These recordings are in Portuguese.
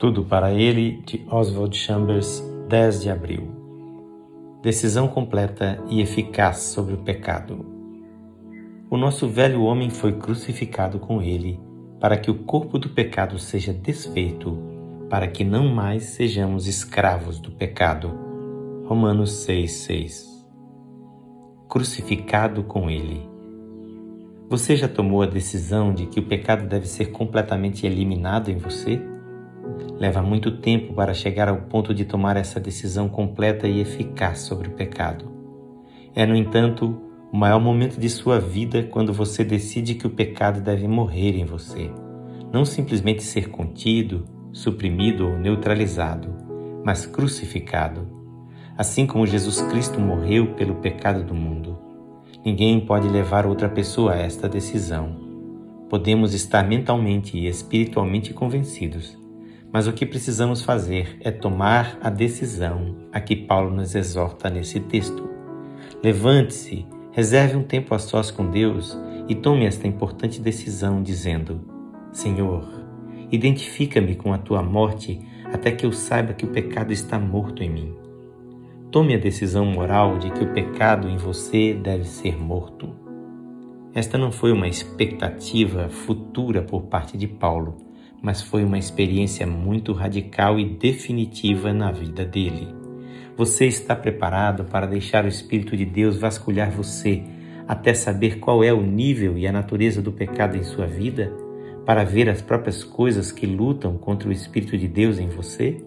Tudo para ele, de Oswald Chambers, 10 de abril. Decisão completa e eficaz sobre o pecado. O nosso velho homem foi crucificado com ele, para que o corpo do pecado seja desfeito, para que não mais sejamos escravos do pecado. Romanos 6,6 Crucificado com ele. Você já tomou a decisão de que o pecado deve ser completamente eliminado em você? Leva muito tempo para chegar ao ponto de tomar essa decisão completa e eficaz sobre o pecado. É, no entanto, o maior momento de sua vida quando você decide que o pecado deve morrer em você. Não simplesmente ser contido, suprimido ou neutralizado, mas crucificado. Assim como Jesus Cristo morreu pelo pecado do mundo. Ninguém pode levar outra pessoa a esta decisão. Podemos estar mentalmente e espiritualmente convencidos mas o que precisamos fazer é tomar a decisão a que Paulo nos exorta nesse texto. Levante-se, reserve um tempo a sós com Deus e tome esta importante decisão, dizendo: Senhor, identifica-me com a tua morte até que eu saiba que o pecado está morto em mim. Tome a decisão moral de que o pecado em você deve ser morto. Esta não foi uma expectativa futura por parte de Paulo mas foi uma experiência muito radical e definitiva na vida dele. Você está preparado para deixar o Espírito de Deus vasculhar você até saber qual é o nível e a natureza do pecado em sua vida? Para ver as próprias coisas que lutam contra o Espírito de Deus em você?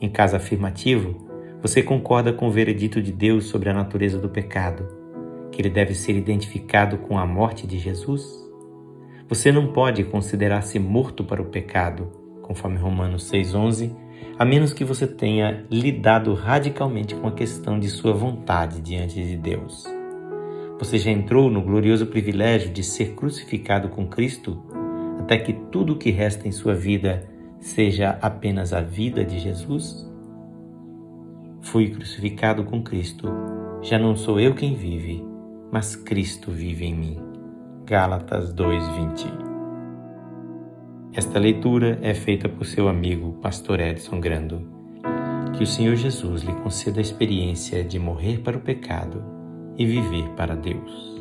Em caso afirmativo, você concorda com o veredito de Deus sobre a natureza do pecado, que ele deve ser identificado com a morte de Jesus? Você não pode considerar-se morto para o pecado, conforme Romanos 6,11, a menos que você tenha lidado radicalmente com a questão de sua vontade diante de Deus. Você já entrou no glorioso privilégio de ser crucificado com Cristo até que tudo o que resta em sua vida seja apenas a vida de Jesus? Fui crucificado com Cristo. Já não sou eu quem vive, mas Cristo vive em mim. Gálatas 2:20. Esta leitura é feita por seu amigo Pastor Edson Grando. Que o Senhor Jesus lhe conceda a experiência de morrer para o pecado e viver para Deus.